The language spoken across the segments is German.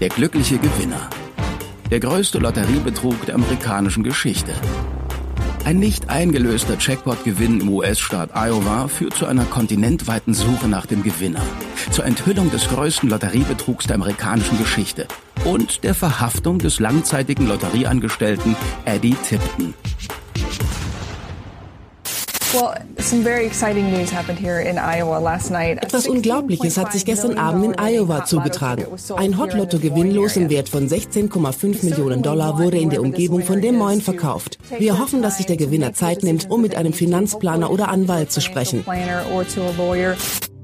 Der glückliche Gewinner. Der größte Lotteriebetrug der amerikanischen Geschichte. Ein nicht eingelöster Jackpot-Gewinn im US-Staat Iowa führt zu einer kontinentweiten Suche nach dem Gewinner, zur Enthüllung des größten Lotteriebetrugs der amerikanischen Geschichte und der Verhaftung des langzeitigen Lotterieangestellten Eddie Tipton. Etwas Unglaubliches hat sich gestern Abend in Iowa zugetragen. Ein Hot-Lotto-Gewinnlos im Wert von 16,5 Millionen Dollar wurde in der Umgebung von Des Moines verkauft. Wir hoffen, dass sich der Gewinner Zeit nimmt, um mit einem Finanzplaner oder Anwalt zu sprechen.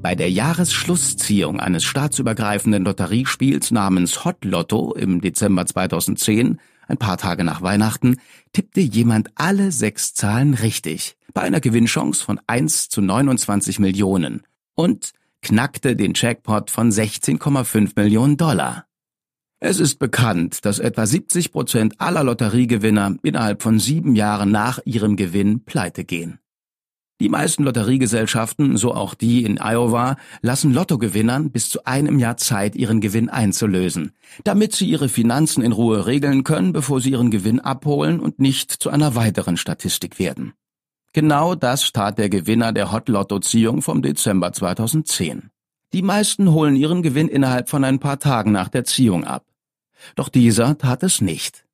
Bei der Jahresschlussziehung eines staatsübergreifenden Lotteriespiels namens Hot Lotto im Dezember 2010, ein paar Tage nach Weihnachten, tippte jemand alle sechs Zahlen richtig bei einer Gewinnchance von 1 zu 29 Millionen und knackte den Jackpot von 16,5 Millionen Dollar. Es ist bekannt, dass etwa 70 Prozent aller Lotteriegewinner innerhalb von sieben Jahren nach ihrem Gewinn pleite gehen. Die meisten Lotteriegesellschaften, so auch die in Iowa, lassen Lottogewinnern bis zu einem Jahr Zeit, ihren Gewinn einzulösen, damit sie ihre Finanzen in Ruhe regeln können, bevor sie ihren Gewinn abholen und nicht zu einer weiteren Statistik werden. Genau das tat der Gewinner der Hot-Lotto-Ziehung vom Dezember 2010. Die meisten holen ihren Gewinn innerhalb von ein paar Tagen nach der Ziehung ab. Doch dieser tat es nicht.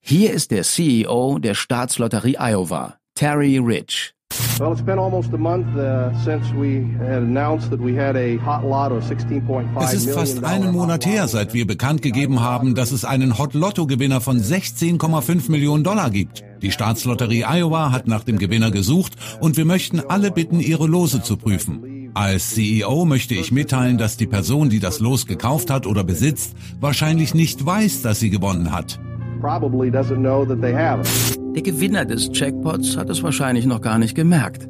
Hier ist der CEO der Staatslotterie Iowa, Terry Rich. Well, it's been almost a month uh, since we had announced that we had a hot lot of 16.5 Es ist fast einen Monat her, seit wir bekannt gegeben haben, dass es einen Hot Lotto Gewinner von 16,5 Millionen Dollar gibt. Die Staatslotterie Iowa hat nach dem Gewinner gesucht und wir möchten alle bitten, ihre Lose zu prüfen. Als CEO möchte ich mitteilen, dass die Person, die das Los gekauft hat oder besitzt, wahrscheinlich nicht weiß, dass sie gewonnen hat. Probably doesn't know that they have it. Der Gewinner des Jackpots hat es wahrscheinlich noch gar nicht gemerkt.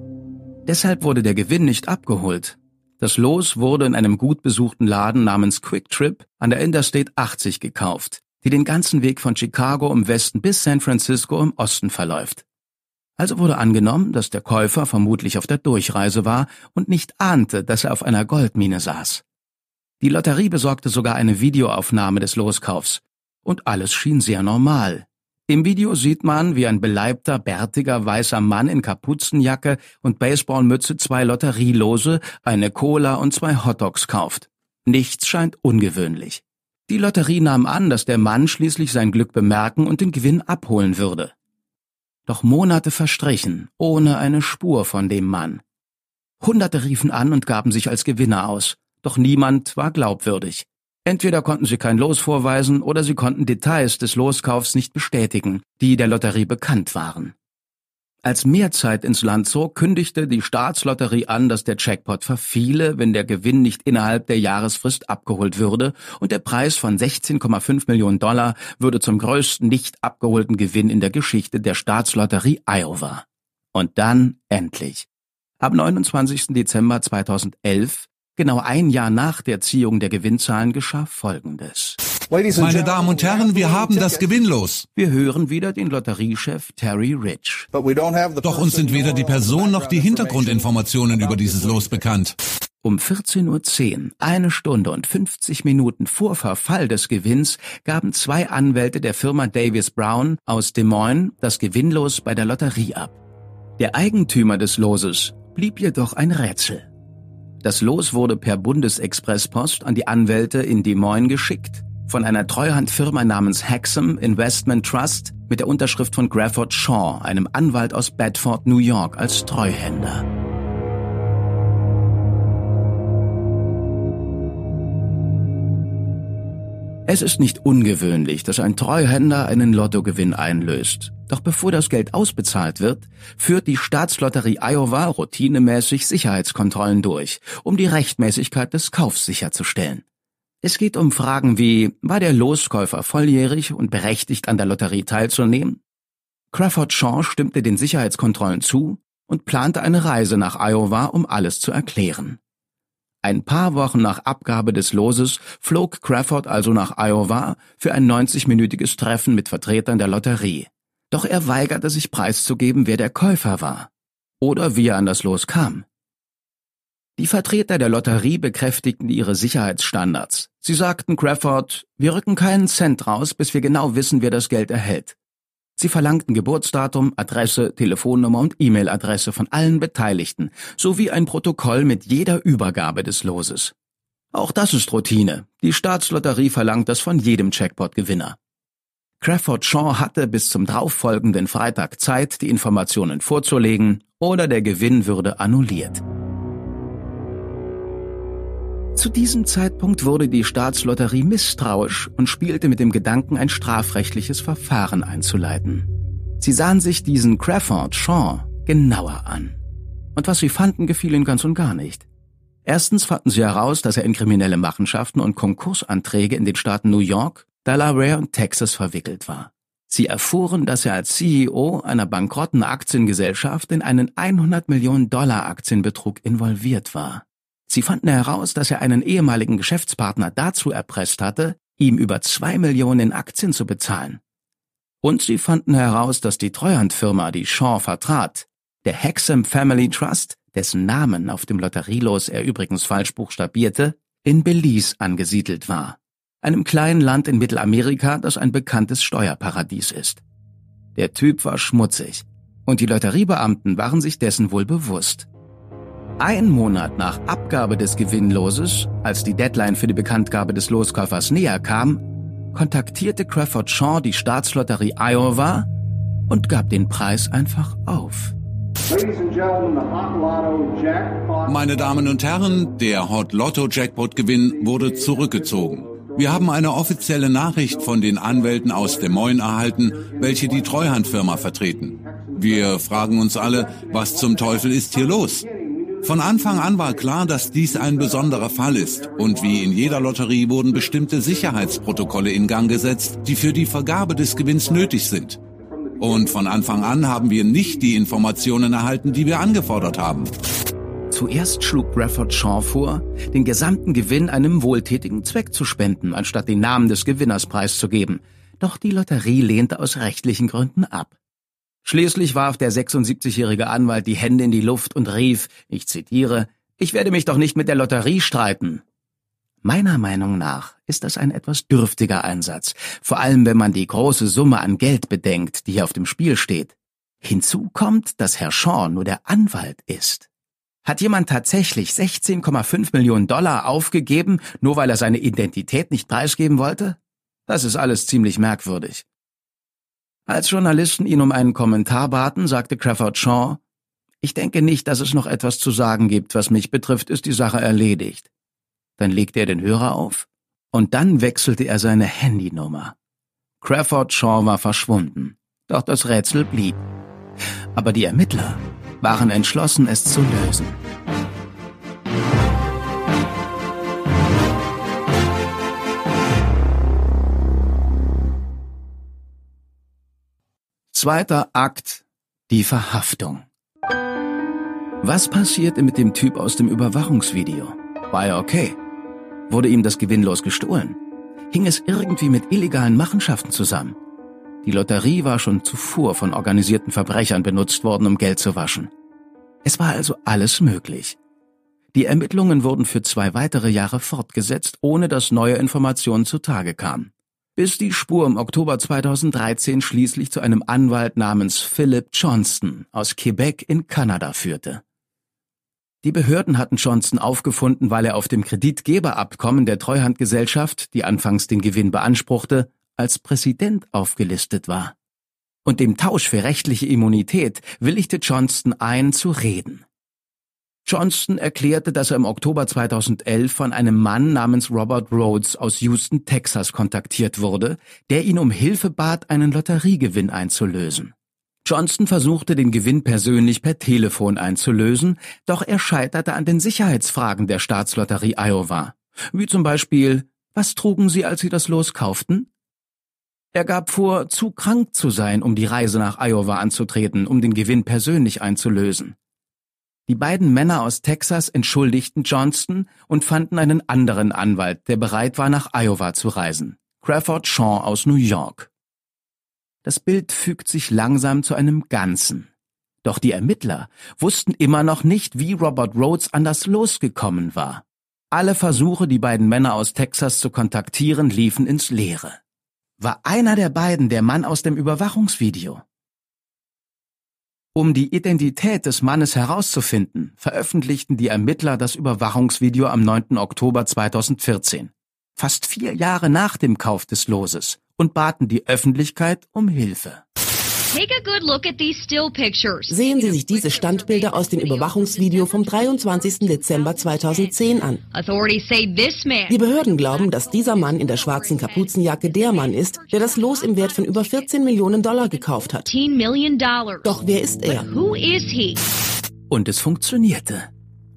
Deshalb wurde der Gewinn nicht abgeholt. Das Los wurde in einem gut besuchten Laden namens Quick Trip an der Interstate 80 gekauft, die den ganzen Weg von Chicago im Westen bis San Francisco im Osten verläuft. Also wurde angenommen, dass der Käufer vermutlich auf der Durchreise war und nicht ahnte, dass er auf einer Goldmine saß. Die Lotterie besorgte sogar eine Videoaufnahme des Loskaufs. Und alles schien sehr normal. Im Video sieht man, wie ein beleibter, bärtiger, weißer Mann in Kapuzenjacke und Baseballmütze zwei Lotterielose, eine Cola und zwei Hotdogs kauft. Nichts scheint ungewöhnlich. Die Lotterie nahm an, dass der Mann schließlich sein Glück bemerken und den Gewinn abholen würde. Doch Monate verstrichen, ohne eine Spur von dem Mann. Hunderte riefen an und gaben sich als Gewinner aus, doch niemand war glaubwürdig. Entweder konnten sie kein Los vorweisen oder sie konnten Details des Loskaufs nicht bestätigen, die der Lotterie bekannt waren. Als mehr Zeit ins Land zog, kündigte die Staatslotterie an, dass der Jackpot verfiele, wenn der Gewinn nicht innerhalb der Jahresfrist abgeholt würde und der Preis von 16,5 Millionen Dollar würde zum größten nicht abgeholten Gewinn in der Geschichte der Staatslotterie Iowa. Und dann endlich. Am 29. Dezember 2011 Genau ein Jahr nach der Ziehung der Gewinnzahlen geschah Folgendes. Meine Damen und Herren, wir haben das Gewinnlos. Wir hören wieder den Lotteriechef Terry Rich. Doch uns sind weder die Person noch die Hintergrundinformationen über dieses Los bekannt. Um 14.10 Uhr, eine Stunde und 50 Minuten vor Verfall des Gewinns, gaben zwei Anwälte der Firma Davis Brown aus Des Moines das Gewinnlos bei der Lotterie ab. Der Eigentümer des Loses blieb jedoch ein Rätsel. Das Los wurde per Bundesexpresspost an die Anwälte in Des Moines geschickt, von einer Treuhandfirma namens Hexam Investment Trust mit der Unterschrift von Grafford Shaw, einem Anwalt aus Bedford, New York, als Treuhänder. Es ist nicht ungewöhnlich, dass ein Treuhänder einen Lottogewinn einlöst. Doch bevor das Geld ausbezahlt wird, führt die Staatslotterie Iowa routinemäßig Sicherheitskontrollen durch, um die Rechtmäßigkeit des Kaufs sicherzustellen. Es geht um Fragen wie, war der Loskäufer volljährig und berechtigt an der Lotterie teilzunehmen? Crawford Shaw stimmte den Sicherheitskontrollen zu und plante eine Reise nach Iowa, um alles zu erklären. Ein paar Wochen nach Abgabe des Loses flog Crawford also nach Iowa für ein 90-minütiges Treffen mit Vertretern der Lotterie. Doch er weigerte sich preiszugeben, wer der Käufer war oder wie er an das Los kam. Die Vertreter der Lotterie bekräftigten ihre Sicherheitsstandards. Sie sagten Crawford, wir rücken keinen Cent raus, bis wir genau wissen, wer das Geld erhält. Sie verlangten Geburtsdatum, Adresse, Telefonnummer und E-Mail-Adresse von allen Beteiligten sowie ein Protokoll mit jeder Übergabe des Loses. Auch das ist Routine. Die Staatslotterie verlangt das von jedem Jackpot-Gewinner. Crawford Shaw hatte bis zum darauffolgenden Freitag Zeit, die Informationen vorzulegen, oder der Gewinn würde annulliert. Zu diesem Zeitpunkt wurde die Staatslotterie misstrauisch und spielte mit dem Gedanken, ein strafrechtliches Verfahren einzuleiten. Sie sahen sich diesen Crawford Shaw genauer an. Und was sie fanden, gefiel ihnen ganz und gar nicht. Erstens fanden sie heraus, dass er in kriminelle Machenschaften und Konkursanträge in den Staaten New York, Delaware und Texas verwickelt war. Sie erfuhren, dass er als CEO einer bankrotten Aktiengesellschaft in einen 100 Millionen Dollar Aktienbetrug involviert war. Sie fanden heraus, dass er einen ehemaligen Geschäftspartner dazu erpresst hatte, ihm über zwei Millionen in Aktien zu bezahlen. Und sie fanden heraus, dass die Treuhandfirma, die Shaw vertrat, der Hexham Family Trust, dessen Namen auf dem Lotterielos er übrigens falsch buchstabierte, in Belize angesiedelt war, einem kleinen Land in Mittelamerika, das ein bekanntes Steuerparadies ist. Der Typ war schmutzig, und die Lotteriebeamten waren sich dessen wohl bewusst. Ein Monat nach Abgabe des Gewinnloses, als die Deadline für die Bekanntgabe des Loskäufers näher kam, kontaktierte Crawford Shaw die Staatslotterie Iowa und gab den Preis einfach auf. Meine Damen und Herren, der Hot Lotto Jackpot Gewinn wurde zurückgezogen. Wir haben eine offizielle Nachricht von den Anwälten aus Des Moines erhalten, welche die Treuhandfirma vertreten. Wir fragen uns alle, was zum Teufel ist hier los? Von Anfang an war klar, dass dies ein besonderer Fall ist und wie in jeder Lotterie wurden bestimmte Sicherheitsprotokolle in Gang gesetzt, die für die Vergabe des Gewinns nötig sind. Und von Anfang an haben wir nicht die Informationen erhalten, die wir angefordert haben. Zuerst schlug Bradford Shaw vor, den gesamten Gewinn einem wohltätigen Zweck zu spenden, anstatt den Namen des Gewinners preiszugeben. Doch die Lotterie lehnte aus rechtlichen Gründen ab. Schließlich warf der 76-jährige Anwalt die Hände in die Luft und rief, ich zitiere, ich werde mich doch nicht mit der Lotterie streiten. Meiner Meinung nach ist das ein etwas dürftiger Einsatz, vor allem wenn man die große Summe an Geld bedenkt, die hier auf dem Spiel steht. Hinzu kommt, dass Herr Shaw nur der Anwalt ist. Hat jemand tatsächlich 16,5 Millionen Dollar aufgegeben, nur weil er seine Identität nicht preisgeben wollte? Das ist alles ziemlich merkwürdig. Als Journalisten ihn um einen Kommentar baten, sagte Crawford Shaw, ich denke nicht, dass es noch etwas zu sagen gibt. Was mich betrifft, ist die Sache erledigt. Dann legte er den Hörer auf und dann wechselte er seine Handynummer. Crawford Shaw war verschwunden, doch das Rätsel blieb. Aber die Ermittler waren entschlossen, es zu lösen. Zweiter Akt. Die Verhaftung. Was passierte mit dem Typ aus dem Überwachungsvideo? War er okay? Wurde ihm das gewinnlos gestohlen? Hing es irgendwie mit illegalen Machenschaften zusammen? Die Lotterie war schon zuvor von organisierten Verbrechern benutzt worden, um Geld zu waschen. Es war also alles möglich. Die Ermittlungen wurden für zwei weitere Jahre fortgesetzt, ohne dass neue Informationen zutage kamen bis die Spur im Oktober 2013 schließlich zu einem Anwalt namens Philip Johnston aus Quebec in Kanada führte. Die Behörden hatten Johnston aufgefunden, weil er auf dem Kreditgeberabkommen der Treuhandgesellschaft, die anfangs den Gewinn beanspruchte, als Präsident aufgelistet war. Und dem Tausch für rechtliche Immunität willigte Johnston ein, zu reden. Johnston erklärte, dass er im Oktober 2011 von einem Mann namens Robert Rhodes aus Houston, Texas kontaktiert wurde, der ihn um Hilfe bat, einen Lotteriegewinn einzulösen. Johnston versuchte den Gewinn persönlich per Telefon einzulösen, doch er scheiterte an den Sicherheitsfragen der Staatslotterie Iowa, wie zum Beispiel, Was trugen sie, als sie das Los kauften? Er gab vor, zu krank zu sein, um die Reise nach Iowa anzutreten, um den Gewinn persönlich einzulösen. Die beiden Männer aus Texas entschuldigten Johnston und fanden einen anderen Anwalt, der bereit war, nach Iowa zu reisen. Crawford Shaw aus New York. Das Bild fügt sich langsam zu einem Ganzen. Doch die Ermittler wussten immer noch nicht, wie Robert Rhodes an das losgekommen war. Alle Versuche, die beiden Männer aus Texas zu kontaktieren, liefen ins Leere. War einer der beiden der Mann aus dem Überwachungsvideo? Um die Identität des Mannes herauszufinden, veröffentlichten die Ermittler das Überwachungsvideo am 9. Oktober 2014, fast vier Jahre nach dem Kauf des Loses, und baten die Öffentlichkeit um Hilfe. Sehen Sie sich diese Standbilder aus dem Überwachungsvideo vom 23. Dezember 2010 an. Die Behörden glauben, dass dieser Mann in der schwarzen Kapuzenjacke der Mann ist, der das Los im Wert von über 14 Millionen Dollar gekauft hat. Doch wer ist er? Und es funktionierte.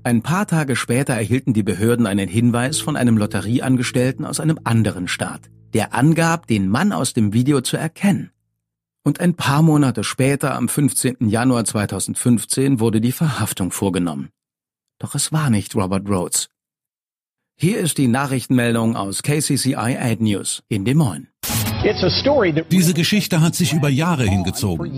Ein paar Tage später erhielten die Behörden einen Hinweis von einem Lotterieangestellten aus einem anderen Staat, der angab, den Mann aus dem Video zu erkennen. Und ein paar Monate später, am 15. Januar 2015, wurde die Verhaftung vorgenommen. Doch es war nicht Robert Rhodes. Hier ist die Nachrichtenmeldung aus KCCI Ad News in Des Moines. Diese Geschichte hat sich über Jahre hingezogen.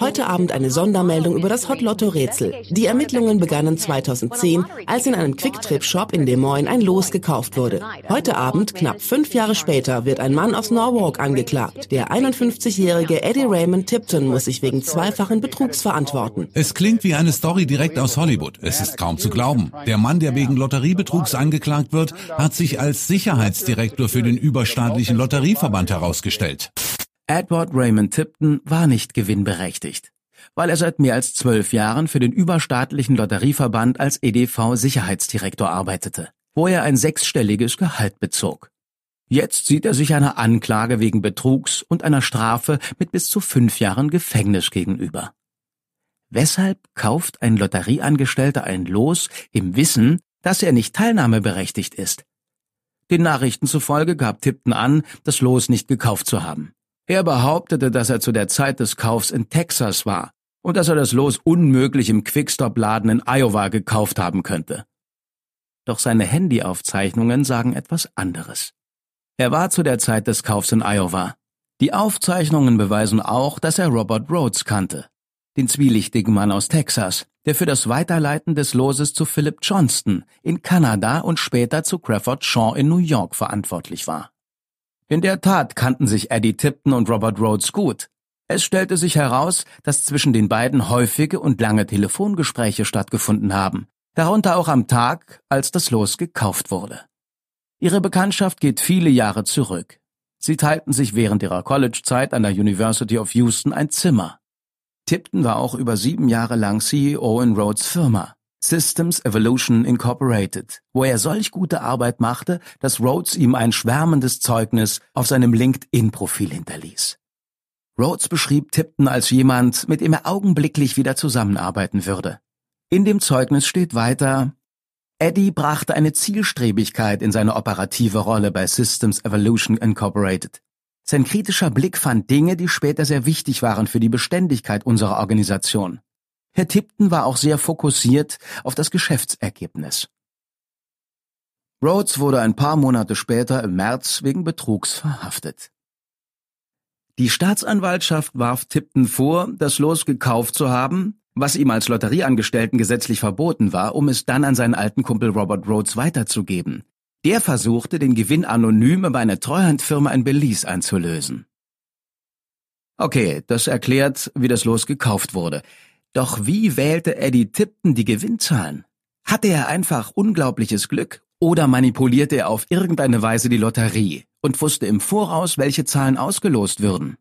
Heute Abend eine Sondermeldung über das Hot Lotto Rätsel. Die Ermittlungen begannen 2010, als in einem Quick-Trip-Shop in Des Moines ein Los gekauft wurde. Heute Abend, knapp fünf Jahre später, wird ein Mann aus Norwalk angeklagt. Der 51-jährige Eddie Raymond Tipton muss sich wegen zweifachen Betrugs verantworten. Es klingt wie eine Story direkt aus Hollywood. Es ist kaum zu glauben. Der Mann, der wegen Lotteriebetrugs angeklagt wird, hat sich als Sicherheitsdirektor für den überstaatlichen Lotterieverband herausgestellt. Edward Raymond Tipton war nicht gewinnberechtigt, weil er seit mehr als zwölf Jahren für den überstaatlichen Lotterieverband als EDV Sicherheitsdirektor arbeitete, wo er ein sechsstelliges Gehalt bezog. Jetzt sieht er sich einer Anklage wegen Betrugs und einer Strafe mit bis zu fünf Jahren Gefängnis gegenüber. Weshalb kauft ein Lotterieangestellter ein Los im Wissen, dass er nicht teilnahmeberechtigt ist? Den Nachrichten zufolge gab Tipton an, das Los nicht gekauft zu haben. Er behauptete, dass er zu der Zeit des Kaufs in Texas war und dass er das Los unmöglich im Quickstop-Laden in Iowa gekauft haben könnte. Doch seine Handyaufzeichnungen sagen etwas anderes. Er war zu der Zeit des Kaufs in Iowa. Die Aufzeichnungen beweisen auch, dass er Robert Rhodes kannte, den zwielichtigen Mann aus Texas, der für das Weiterleiten des Loses zu Philip Johnston in Kanada und später zu Crawford Shaw in New York verantwortlich war. In der Tat kannten sich Eddie Tipton und Robert Rhodes gut. Es stellte sich heraus, dass zwischen den beiden häufige und lange Telefongespräche stattgefunden haben, darunter auch am Tag, als das Los gekauft wurde. Ihre Bekanntschaft geht viele Jahre zurück. Sie teilten sich während ihrer Collegezeit an der University of Houston ein Zimmer. Tipton war auch über sieben Jahre lang CEO in Rhodes Firma, Systems Evolution Incorporated, wo er solch gute Arbeit machte, dass Rhodes ihm ein schwärmendes Zeugnis auf seinem LinkedIn-Profil hinterließ. Rhodes beschrieb Tipton als jemand, mit dem er augenblicklich wieder zusammenarbeiten würde. In dem Zeugnis steht weiter, Eddie brachte eine Zielstrebigkeit in seine operative Rolle bei Systems Evolution Incorporated. Sein kritischer Blick fand Dinge, die später sehr wichtig waren für die Beständigkeit unserer Organisation. Herr Tipton war auch sehr fokussiert auf das Geschäftsergebnis. Rhodes wurde ein paar Monate später im März wegen Betrugs verhaftet. Die Staatsanwaltschaft warf Tipton vor, das Los gekauft zu haben, was ihm als Lotterieangestellten gesetzlich verboten war, um es dann an seinen alten Kumpel Robert Rhodes weiterzugeben, der versuchte, den Gewinn anonym über eine Treuhandfirma in Belize einzulösen. Okay, das erklärt, wie das Los gekauft wurde. Doch wie wählte Eddie Tipton die Gewinnzahlen? Hatte er einfach unglaubliches Glück oder manipulierte er auf irgendeine Weise die Lotterie und wusste im Voraus, welche Zahlen ausgelost würden?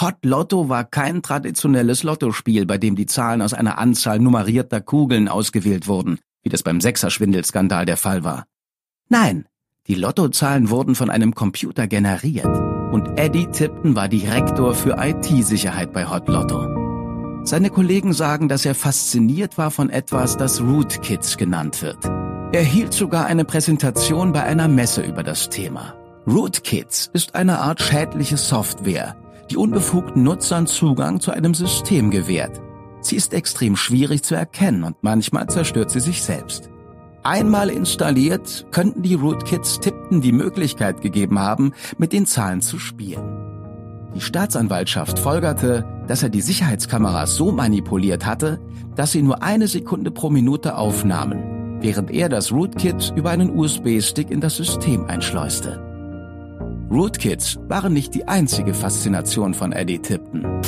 Hot Lotto war kein traditionelles Lottospiel, bei dem die Zahlen aus einer Anzahl nummerierter Kugeln ausgewählt wurden, wie das beim Sechser-Schwindelskandal der Fall war. Nein, die Lottozahlen wurden von einem Computer generiert und Eddie Tipton war Direktor für IT-Sicherheit bei Hot Lotto. Seine Kollegen sagen, dass er fasziniert war von etwas, das Rootkits genannt wird. Er hielt sogar eine Präsentation bei einer Messe über das Thema. Rootkits ist eine Art schädliche Software, die unbefugten Nutzern Zugang zu einem System gewährt. Sie ist extrem schwierig zu erkennen und manchmal zerstört sie sich selbst. Einmal installiert, könnten die Rootkits Tipton die Möglichkeit gegeben haben, mit den Zahlen zu spielen. Die Staatsanwaltschaft folgerte, dass er die Sicherheitskameras so manipuliert hatte, dass sie nur eine Sekunde pro Minute aufnahmen, während er das Rootkit über einen USB-Stick in das System einschleuste. Rootkits waren nicht die einzige Faszination von Eddie Tipton.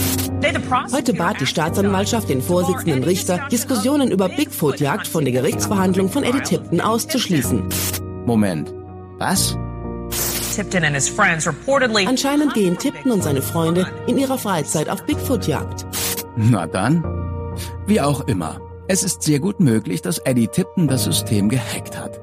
Heute bat die Staatsanwaltschaft den Vorsitzenden Richter, Diskussionen über Bigfoot-Jagd von der Gerichtsverhandlung von Eddie Tipton auszuschließen. Moment, was? Anscheinend gehen Tipton und seine Freunde in ihrer Freizeit auf Bigfoot-Jagd. Na dann, wie auch immer. Es ist sehr gut möglich, dass Eddie Tipton das System gehackt hat.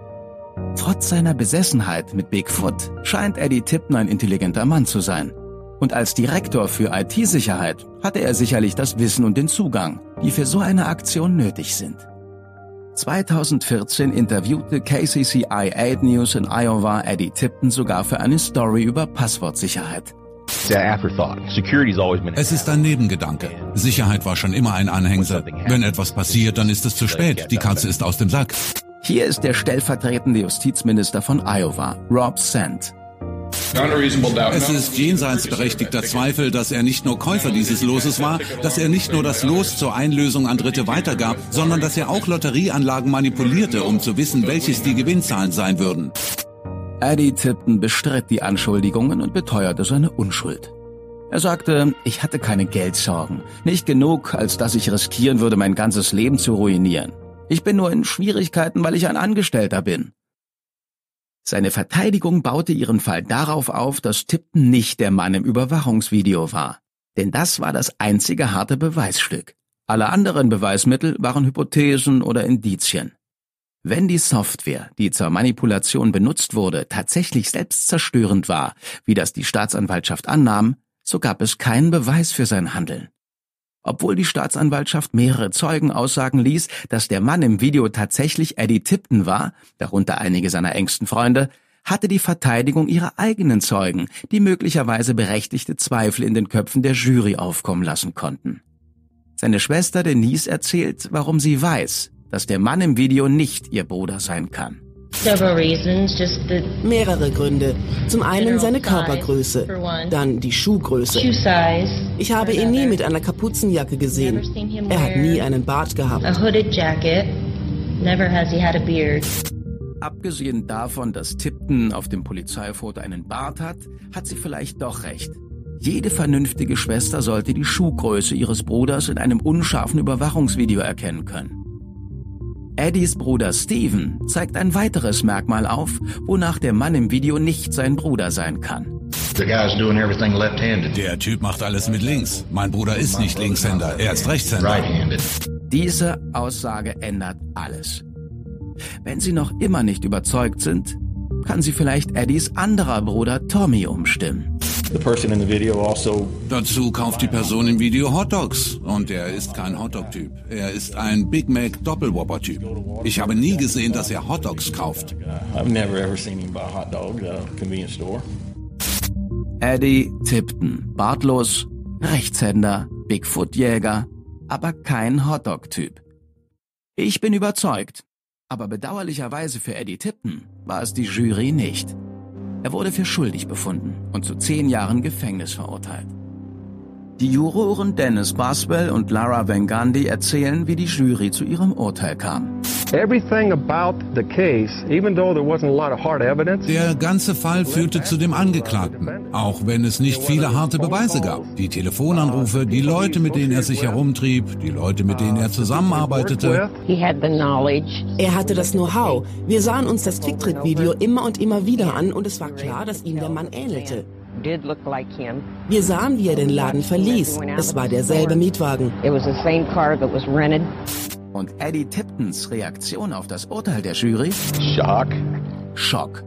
Trotz seiner Besessenheit mit Bigfoot scheint Eddie Tipton ein intelligenter Mann zu sein. Und als Direktor für IT-Sicherheit hatte er sicherlich das Wissen und den Zugang, die für so eine Aktion nötig sind. 2014 interviewte KCCI 8 News in Iowa Eddie Tipton sogar für eine Story über Passwortsicherheit. Es ist ein Nebengedanke. Sicherheit war schon immer ein Anhängsel. Wenn etwas passiert, dann ist es zu spät. Die Katze ist aus dem Sack. Hier ist der stellvertretende Justizminister von Iowa, Rob Sand. Es ist jenseits berechtigter Zweifel, dass er nicht nur Käufer dieses Loses war, dass er nicht nur das Los zur Einlösung an Dritte weitergab, sondern dass er auch Lotterieanlagen manipulierte, um zu wissen, welches die Gewinnzahlen sein würden. Eddie Tipton bestritt die Anschuldigungen und beteuerte seine Unschuld. Er sagte, ich hatte keine Geldsorgen, nicht genug, als dass ich riskieren würde, mein ganzes Leben zu ruinieren. Ich bin nur in Schwierigkeiten, weil ich ein Angestellter bin. Seine Verteidigung baute ihren Fall darauf auf, dass Tipton nicht der Mann im Überwachungsvideo war. Denn das war das einzige harte Beweisstück. Alle anderen Beweismittel waren Hypothesen oder Indizien. Wenn die Software, die zur Manipulation benutzt wurde, tatsächlich selbstzerstörend war, wie das die Staatsanwaltschaft annahm, so gab es keinen Beweis für sein Handeln. Obwohl die Staatsanwaltschaft mehrere Zeugen aussagen ließ, dass der Mann im Video tatsächlich Eddie Tipton war, darunter einige seiner engsten Freunde, hatte die Verteidigung ihre eigenen Zeugen, die möglicherweise berechtigte Zweifel in den Köpfen der Jury aufkommen lassen konnten. Seine Schwester Denise erzählt, warum sie weiß, dass der Mann im Video nicht ihr Bruder sein kann. Mehrere Gründe. Zum einen seine Körpergröße, dann die Schuhgröße. Ich habe ihn nie mit einer Kapuzenjacke gesehen. Er hat nie einen Bart gehabt. Abgesehen davon, dass Tipton auf dem Polizeifoto einen Bart hat, hat sie vielleicht doch recht. Jede vernünftige Schwester sollte die Schuhgröße ihres Bruders in einem unscharfen Überwachungsvideo erkennen können. Eddies Bruder Steven zeigt ein weiteres Merkmal auf, wonach der Mann im Video nicht sein Bruder sein kann. Der Typ macht alles mit links. Mein Bruder ist nicht Linkshänder, er ist Rechtshänder. Diese Aussage ändert alles. Wenn Sie noch immer nicht überzeugt sind, kann sie vielleicht Eddies anderer Bruder Tommy umstimmen. Also Dazu kauft die Person im Video Hotdogs und er ist kein Hotdog-Typ. Er ist ein Big Mac Doppelwhopper-Typ. Ich habe nie gesehen, dass er Hotdogs kauft. Eddie Tipton, bartlos, Rechtshänder, Bigfoot-Jäger, aber kein Hotdog-Typ. Ich bin überzeugt, aber bedauerlicherweise für Eddie Tipton war es die Jury nicht. Er wurde für schuldig befunden und zu zehn Jahren Gefängnis verurteilt. Die Juroren Dennis Boswell und Lara Van Gundy erzählen, wie die Jury zu ihrem Urteil kam. Der ganze Fall führte zu dem Angeklagten, auch wenn es nicht viele harte Beweise gab. Die Telefonanrufe, die Leute, mit denen er sich herumtrieb, die Leute, mit denen er zusammenarbeitete. Er hatte das Know-how. Wir sahen uns das Quicktrip-Video immer und immer wieder an und es war klar, dass ihm der Mann ähnelte. Wir sahen, wie er den Laden verließ. Es war derselbe Mietwagen. Und Eddie Tiptons Reaktion auf das Urteil der Jury? Schock. Schock.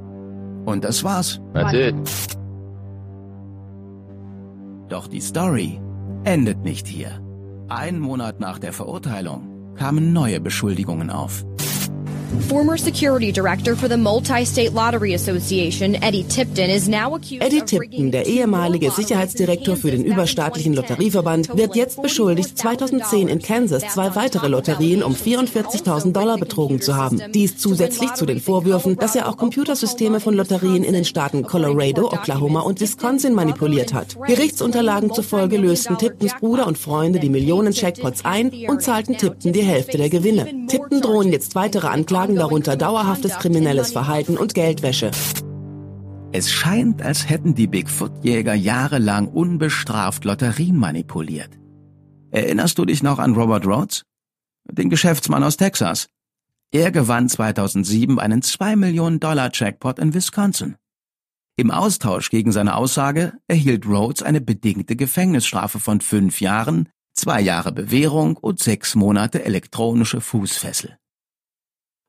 Und das war's. That's it. Doch die Story endet nicht hier. Ein Monat nach der Verurteilung kamen neue Beschuldigungen auf. Former security director for the Multi-State Lottery Association, Eddie Tipton, is now accused Eddie Tipton, der ehemalige Sicherheitsdirektor für den überstaatlichen Lotterieverband, wird jetzt beschuldigt, 2010 in Kansas zwei weitere Lotterien um 44.000 Dollar betrogen zu haben. Dies zusätzlich zu den Vorwürfen, dass er auch Computersysteme von Lotterien in den Staaten Colorado, Oklahoma und Wisconsin manipuliert hat. Gerichtsunterlagen zufolge lösten Tiptons Bruder und Freunde die Millionen Checkpots ein und zahlten Tipton die Hälfte der Gewinne. Tipton drohen jetzt weitere Anklagen darunter dauerhaftes kriminelles Verhalten und Geldwäsche. Es scheint, als hätten die Bigfoot-Jäger jahrelang unbestraft Lotterien manipuliert. Erinnerst du dich noch an Robert Rhodes? Den Geschäftsmann aus Texas. Er gewann 2007 einen 2 Millionen Dollar Jackpot in Wisconsin. Im Austausch gegen seine Aussage erhielt Rhodes eine bedingte Gefängnisstrafe von fünf Jahren, zwei Jahre Bewährung und sechs Monate elektronische Fußfessel.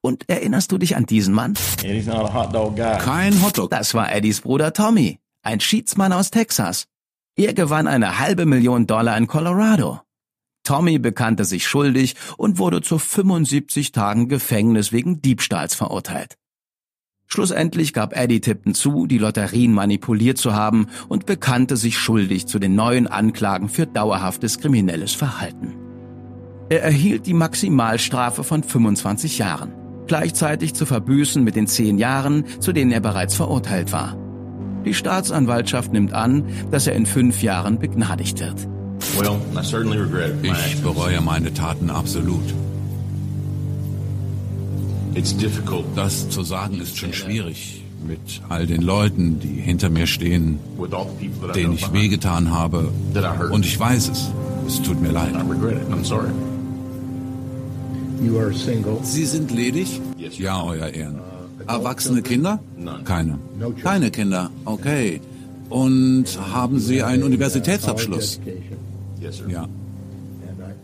Und erinnerst du dich an diesen Mann? Kein Hotdog. Das war Eddies Bruder Tommy, ein Schiedsmann aus Texas. Er gewann eine halbe Million Dollar in Colorado. Tommy bekannte sich schuldig und wurde zu 75 Tagen Gefängnis wegen Diebstahls verurteilt. Schlussendlich gab Eddie Tipton zu, die Lotterien manipuliert zu haben und bekannte sich schuldig zu den neuen Anklagen für dauerhaftes kriminelles Verhalten. Er erhielt die Maximalstrafe von 25 Jahren gleichzeitig zu verbüßen mit den zehn Jahren, zu denen er bereits verurteilt war. Die Staatsanwaltschaft nimmt an, dass er in fünf Jahren begnadigt wird. Ich bereue meine Taten absolut. Das zu sagen ist schon schwierig mit all den Leuten, die hinter mir stehen, denen ich wehgetan habe. Und ich weiß es. Es tut mir leid. Sie sind ledig? Ja, Euer Ehren. Erwachsene Kinder? Keine. Keine Kinder, okay. Und haben Sie einen Universitätsabschluss? Ja.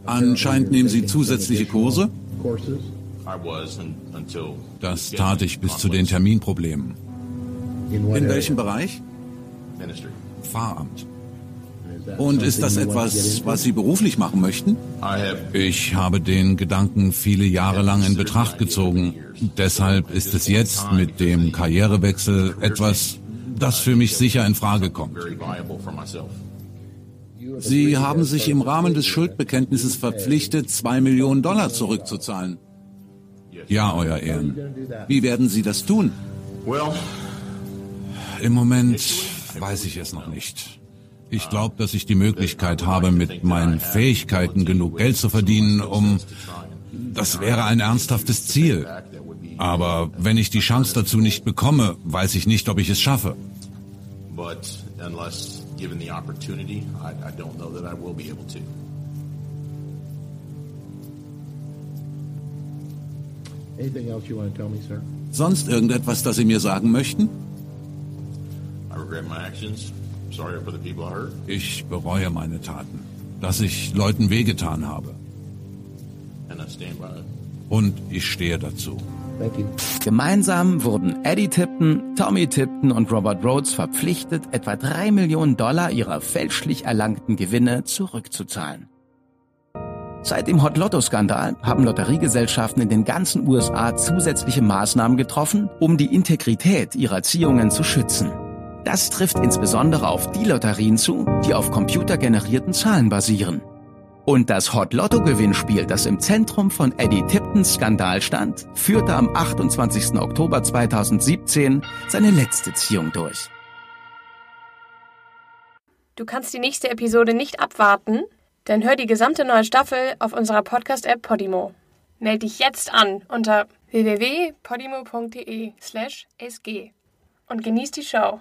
Anscheinend nehmen Sie zusätzliche Kurse? Das tat ich bis zu den Terminproblemen. In welchem Bereich? Pfarramt. Und ist das etwas, was Sie beruflich machen möchten? Ich habe den Gedanken viele Jahre lang in Betracht gezogen. Deshalb ist es jetzt mit dem Karrierewechsel etwas, das für mich sicher in Frage kommt. Sie haben sich im Rahmen des Schuldbekenntnisses verpflichtet, zwei Millionen Dollar zurückzuzahlen. Ja, Euer Ehren. Wie werden Sie das tun? Im Moment weiß ich es noch nicht. Ich glaube, dass ich die Möglichkeit habe, mit meinen Fähigkeiten genug Geld zu verdienen, um... Das wäre ein ernsthaftes Ziel. Aber wenn ich die Chance dazu nicht bekomme, weiß ich nicht, ob ich es schaffe. Sonst irgendetwas, das Sie mir sagen möchten? I regret my actions. Ich bereue meine Taten, dass ich Leuten wehgetan habe. Und ich stehe dazu. Gemeinsam wurden Eddie Tipton, Tommy Tipton und Robert Rhodes verpflichtet, etwa drei Millionen Dollar ihrer fälschlich erlangten Gewinne zurückzuzahlen. Seit dem Hot Lotto-Skandal haben Lotteriegesellschaften in den ganzen USA zusätzliche Maßnahmen getroffen, um die Integrität ihrer Ziehungen zu schützen. Das trifft insbesondere auf die Lotterien zu, die auf computergenerierten Zahlen basieren. Und das Hot Lotto Gewinnspiel, das im Zentrum von Eddie Tiptons Skandal stand, führte am 28. Oktober 2017 seine letzte Ziehung durch. Du kannst die nächste Episode nicht abwarten? Dann hör die gesamte neue Staffel auf unserer Podcast-App Podimo. Meld dich jetzt an unter www.podimo.de/sg und genieß die Show.